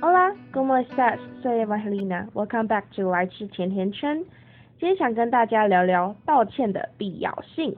Hola, ¿cómo estás? Soy Evangelina. Welcome back to 来吃甜甜圈。今天想跟大家聊聊道歉的必要性。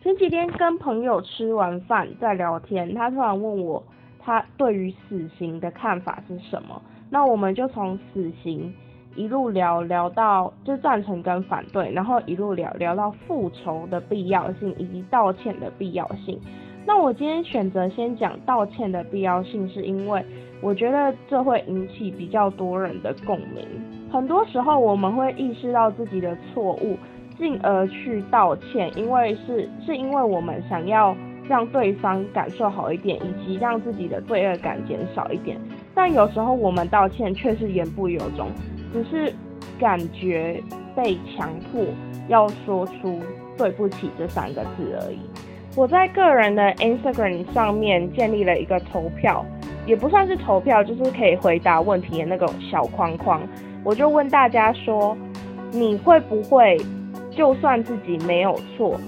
前几天跟朋友吃完饭在聊天，他突然问我他对于死刑的看法是什么。那我们就从死刑一路聊聊到就赞成跟反对，然后一路聊聊到复仇的必要性以及道歉的必要性。那我今天选择先讲道歉的必要性，是因为我觉得这会引起比较多人的共鸣。很多时候我们会意识到自己的错误，进而去道歉，因为是是因为我们想要让对方感受好一点，以及让自己的罪恶感减少一点。但有时候我们道歉却是言不由衷，只是感觉被强迫要说出对不起这三个字而已。我在个人的 Instagram 上面建立了一个投票，也不算是投票，就是可以回答问题的那种小框框。我就问大家说，你会不会就算自己没有错，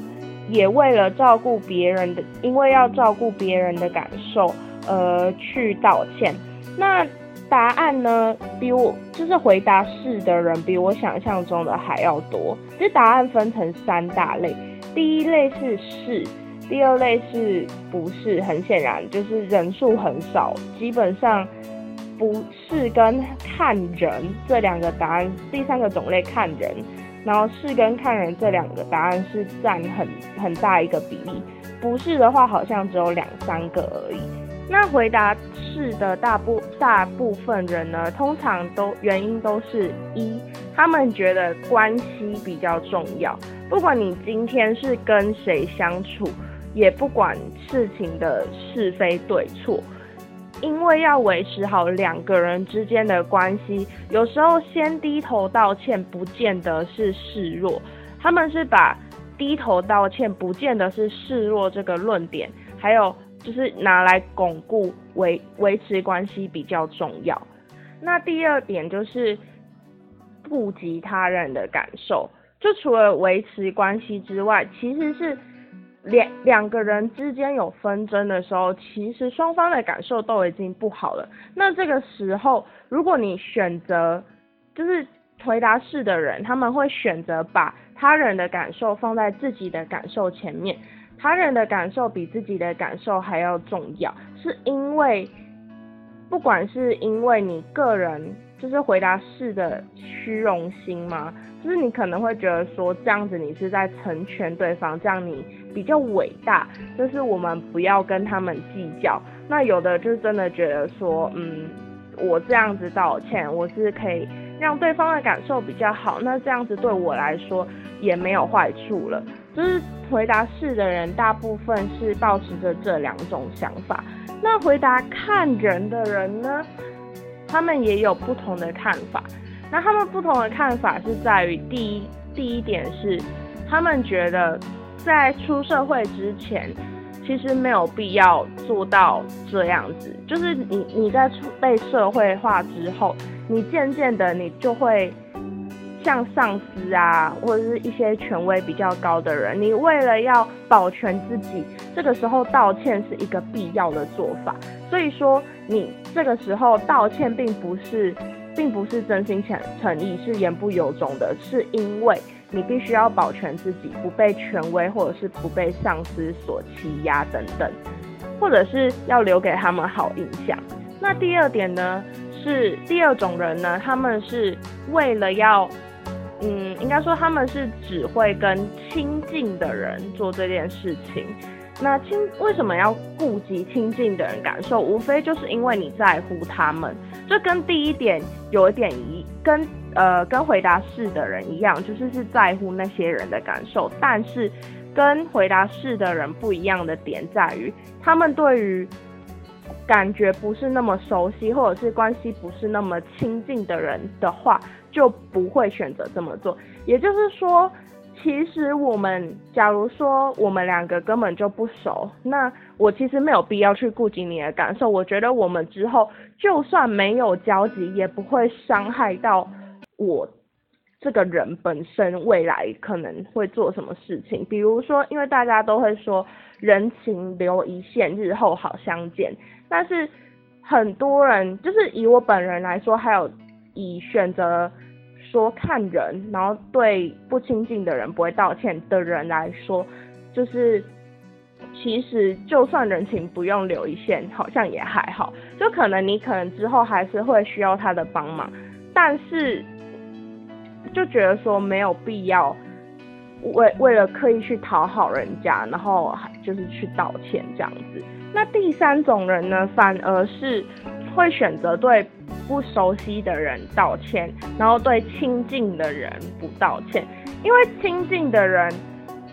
也为了照顾别人的，因为要照顾别人的感受，而去道歉？那答案呢？比我就是回答是的人，比我想象中的还要多。这答案分成三大类，第一类是是。第二类是不是很显然就是人数很少，基本上不是跟看人这两个答案。第三个种类看人，然后是跟看人这两个答案是占很很大一个比例。不是的话，好像只有两三个而已。那回答是的大部大部分人呢，通常都原因都是一，他们觉得关系比较重要，不管你今天是跟谁相处。也不管事情的是非对错，因为要维持好两个人之间的关系，有时候先低头道歉不见得是示弱，他们是把低头道歉不见得是示弱这个论点，还有就是拿来巩固维维持关系比较重要。那第二点就是顾及他人的感受，就除了维持关系之外，其实是。两两个人之间有纷争的时候，其实双方的感受都已经不好了。那这个时候，如果你选择就是回答是的人，他们会选择把他人的感受放在自己的感受前面，他人的感受比自己的感受还要重要，是因为不管是因为你个人就是回答是的虚荣心吗？就是你可能会觉得说这样子你是在成全对方，这样你比较伟大。就是我们不要跟他们计较。那有的就是真的觉得说，嗯，我这样子道歉，我是可以让对方的感受比较好。那这样子对我来说也没有坏处了。就是回答是的人，大部分是保持着这两种想法。那回答看人的人呢，他们也有不同的看法。那他们不同的看法是在于，第一，第一点是，他们觉得在出社会之前，其实没有必要做到这样子。就是你你在出被社会化之后，你渐渐的你就会像上司啊，或者是一些权威比较高的人，你为了要保全自己，这个时候道歉是一个必要的做法。所以说，你这个时候道歉并不是。并不是真心诚诚意，是言不由衷的，是因为你必须要保全自己，不被权威或者是不被上司所欺压等等，或者是要留给他们好印象。那第二点呢，是第二种人呢，他们是为了要，嗯，应该说他们是只会跟亲近的人做这件事情。那亲为什么要顾及亲近的人感受？无非就是因为你在乎他们，这跟第一点有一点一跟呃跟回答是的人一样，就是是在乎那些人的感受。但是跟回答是的人不一样的点在于，他们对于感觉不是那么熟悉，或者是关系不是那么亲近的人的话，就不会选择这么做。也就是说。其实我们，假如说我们两个根本就不熟，那我其实没有必要去顾及你的感受。我觉得我们之后就算没有交集，也不会伤害到我这个人本身未来可能会做什么事情。比如说，因为大家都会说人情留一线，日后好相见，但是很多人就是以我本人来说，还有以选择说看人，然后对不亲近的人不会道歉的人来说，就是其实就算人情不用留一线，好像也还好。就可能你可能之后还是会需要他的帮忙，但是就觉得说没有必要为为了刻意去讨好人家，然后就是去道歉这样子。那第三种人呢，反而是会选择对不熟悉的人道歉，然后对亲近的人不道歉。因为亲近的人，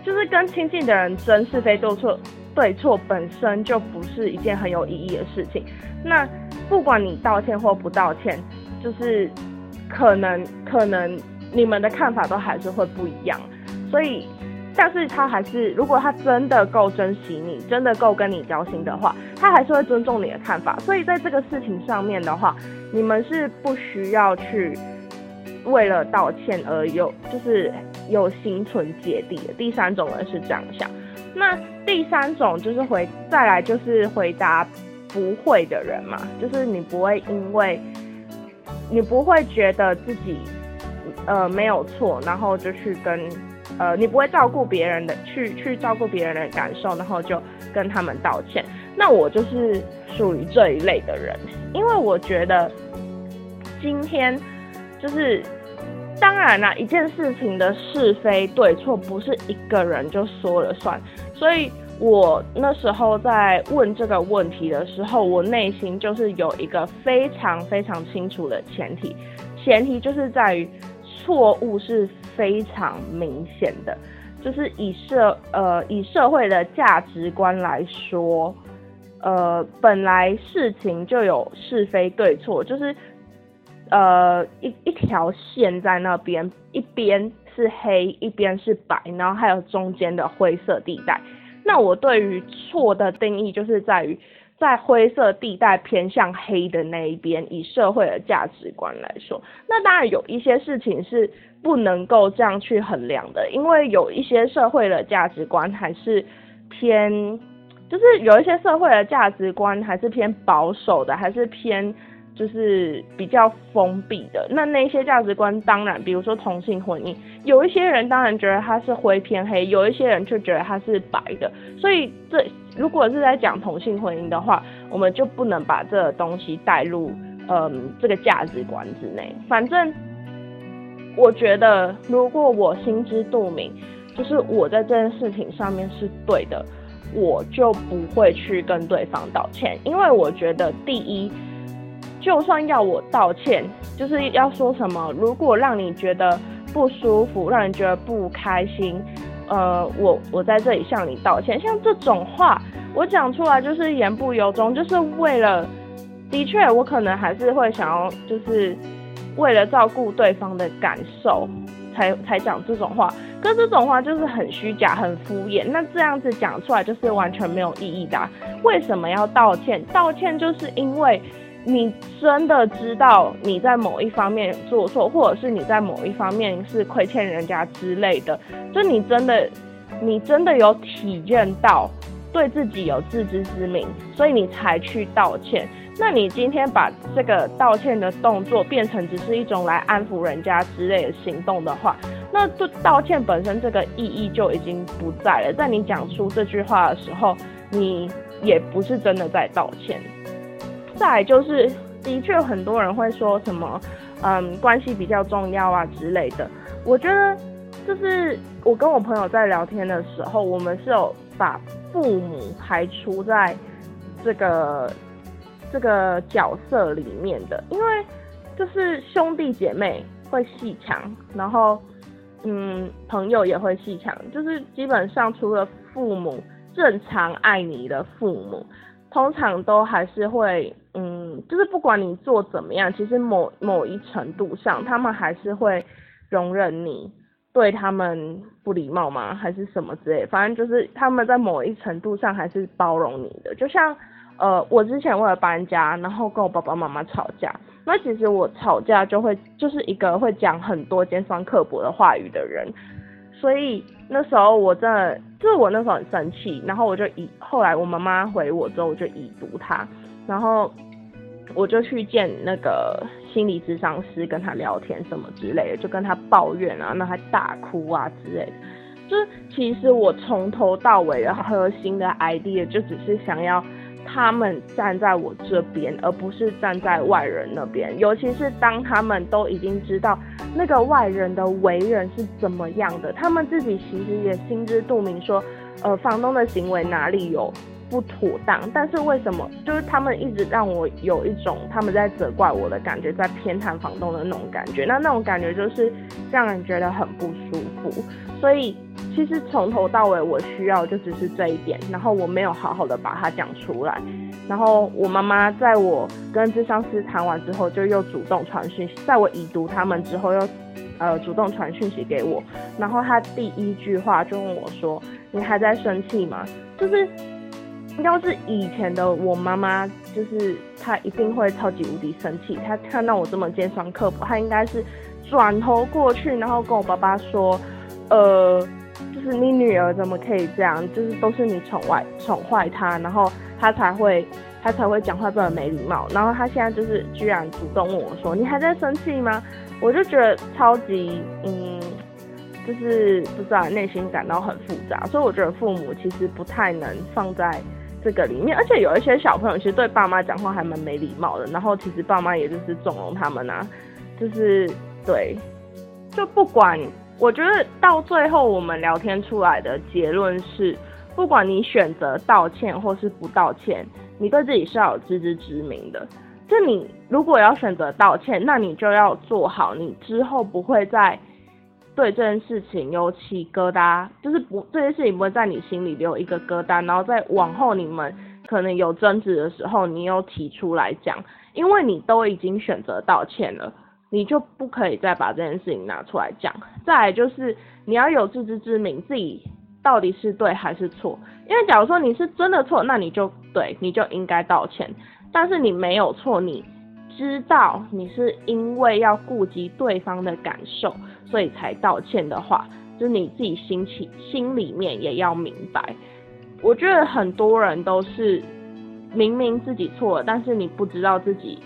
就是跟亲近的人争是非对错，对错本身就不是一件很有意义的事情。那不管你道歉或不道歉，就是可能可能你们的看法都还是会不一样，所以。但是他还是，如果他真的够珍惜你，真的够跟你交心的话，他还是会尊重你的看法。所以在这个事情上面的话，你们是不需要去为了道歉而有，就是有心存芥蒂的。第三种人是这样想。那第三种就是回再来就是回答不会的人嘛，就是你不会因为，你不会觉得自己呃没有错，然后就去跟。呃，你不会照顾别人的，去去照顾别人的感受，然后就跟他们道歉。那我就是属于这一类的人，因为我觉得今天就是当然啦，一件事情的是非对错不是一个人就说了算。所以我那时候在问这个问题的时候，我内心就是有一个非常非常清楚的前提，前提就是在于错误是。非常明显的，就是以社呃以社会的价值观来说，呃本来事情就有是非对错，就是呃一一条线在那边，一边是黑，一边是白，然后还有中间的灰色地带。那我对于错的定义就是在于。在灰色地带偏向黑的那一边，以社会的价值观来说，那当然有一些事情是不能够这样去衡量的，因为有一些社会的价值观还是偏，就是有一些社会的价值观还是偏保守的，还是偏。就是比较封闭的，那那些价值观当然，比如说同性婚姻，有一些人当然觉得它是灰偏黑，有一些人却觉得它是白的。所以这如果是在讲同性婚姻的话，我们就不能把这个东西带入嗯这个价值观之内。反正我觉得，如果我心知肚明，就是我在这件事情上面是对的，我就不会去跟对方道歉，因为我觉得第一。就算要我道歉，就是要说什么？如果让你觉得不舒服，让人觉得不开心，呃，我我在这里向你道歉。像这种话，我讲出来就是言不由衷，就是为了，的确，我可能还是会想要，就是为了照顾对方的感受，才才讲这种话。可这种话就是很虚假、很敷衍。那这样子讲出来就是完全没有意义的。为什么要道歉？道歉就是因为。你真的知道你在某一方面做错，或者是你在某一方面是亏欠人家之类的，就你真的，你真的有体验到对自己有自知之明，所以你才去道歉。那你今天把这个道歉的动作变成只是一种来安抚人家之类的行动的话，那就道歉本身这个意义就已经不在了。在你讲出这句话的时候，你也不是真的在道歉。再就是，的确很多人会说什么，嗯，关系比较重要啊之类的。我觉得，就是我跟我朋友在聊天的时候，我们是有把父母排除在这个这个角色里面的，因为就是兄弟姐妹会戏强，然后嗯，朋友也会戏强，就是基本上除了父母正常爱你的父母。通常都还是会，嗯，就是不管你做怎么样，其实某某一程度上，他们还是会容忍你对他们不礼貌吗？还是什么之类？反正就是他们在某一程度上还是包容你的。就像，呃，我之前为了搬家，然后跟我爸爸妈妈吵架，那其实我吵架就会就是一个会讲很多尖酸刻薄的话语的人。所以那时候我真的，就是我那时候很生气，然后我就以后来我妈妈回我之后，我就已读他，然后我就去见那个心理咨商师，跟他聊天什么之类的，就跟他抱怨啊，那他大哭啊之类的。就是其实我从头到尾 的核心的 idea 就只是想要他们站在我这边，而不是站在外人那边。尤其是当他们都已经知道那个外人的为人是怎么样的，他们自己其实也心知肚明，说呃房东的行为哪里有。不妥当，但是为什么就是他们一直让我有一种他们在责怪我的感觉，在偏袒房东的那种感觉，那那种感觉就是让人觉得很不舒服。所以其实从头到尾我需要就只是这一点，然后我没有好好的把它讲出来。然后我妈妈在我跟智商师谈完之后，就又主动传讯息，在我已读他们之后又呃主动传讯息给我，然后他第一句话就问我说：“你还在生气吗？”就是。要是以前的我妈妈，就是她一定会超级无敌生气。她看到我这么尖酸刻薄，她应该是转头过去，然后跟我爸爸说：“呃，就是你女儿怎么可以这样？就是都是你宠坏宠坏她，然后他才会他才会讲话这么没礼貌。然后他现在就是居然主动问我说：你还在生气吗？我就觉得超级嗯，就是不知道内心感到很复杂。所以我觉得父母其实不太能放在。这个里面，而且有一些小朋友其实对爸妈讲话还蛮没礼貌的，然后其实爸妈也就是纵容他们啊，就是对，就不管，我觉得到最后我们聊天出来的结论是，不管你选择道歉或是不道歉，你对自己是要有自知之明的。就你如果要选择道歉，那你就要做好，你之后不会再。对这件事情有起疙瘩，就是不这件事情不会在你心里留一个疙瘩，然后在往后你们可能有争执的时候，你又提出来讲，因为你都已经选择道歉了，你就不可以再把这件事情拿出来讲。再来就是你要有自知之明，自己到底是对还是错。因为假如说你是真的错，那你就对，你就应该道歉。但是你没有错，你知道你是因为要顾及对方的感受。所以才道歉的话，就是你自己心起心里面也要明白。我觉得很多人都是明明自己错了，但是你不知道自己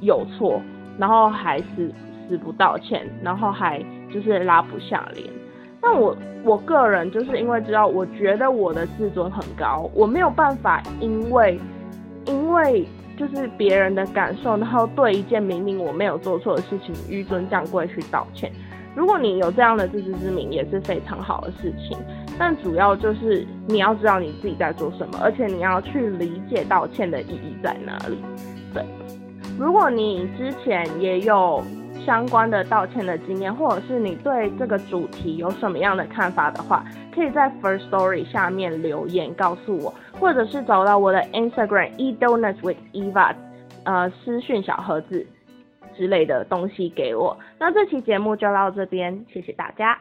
有错，然后还是死不道歉，然后还就是拉不下脸。但我我个人就是因为知道，我觉得我的自尊很高，我没有办法因为因为就是别人的感受，然后对一件明明我没有做错的事情，纡尊降贵去道歉。如果你有这样的自知之明，也是非常好的事情。但主要就是你要知道你自己在做什么，而且你要去理解道歉的意义在哪里。对，如果你之前也有相关的道歉的经验，或者是你对这个主题有什么样的看法的话，可以在 First Story 下面留言告诉我，或者是找到我的 Instagram e donuts with Eva，呃，私讯小盒子。之类的东西给我，那这期节目就到这边，谢谢大家。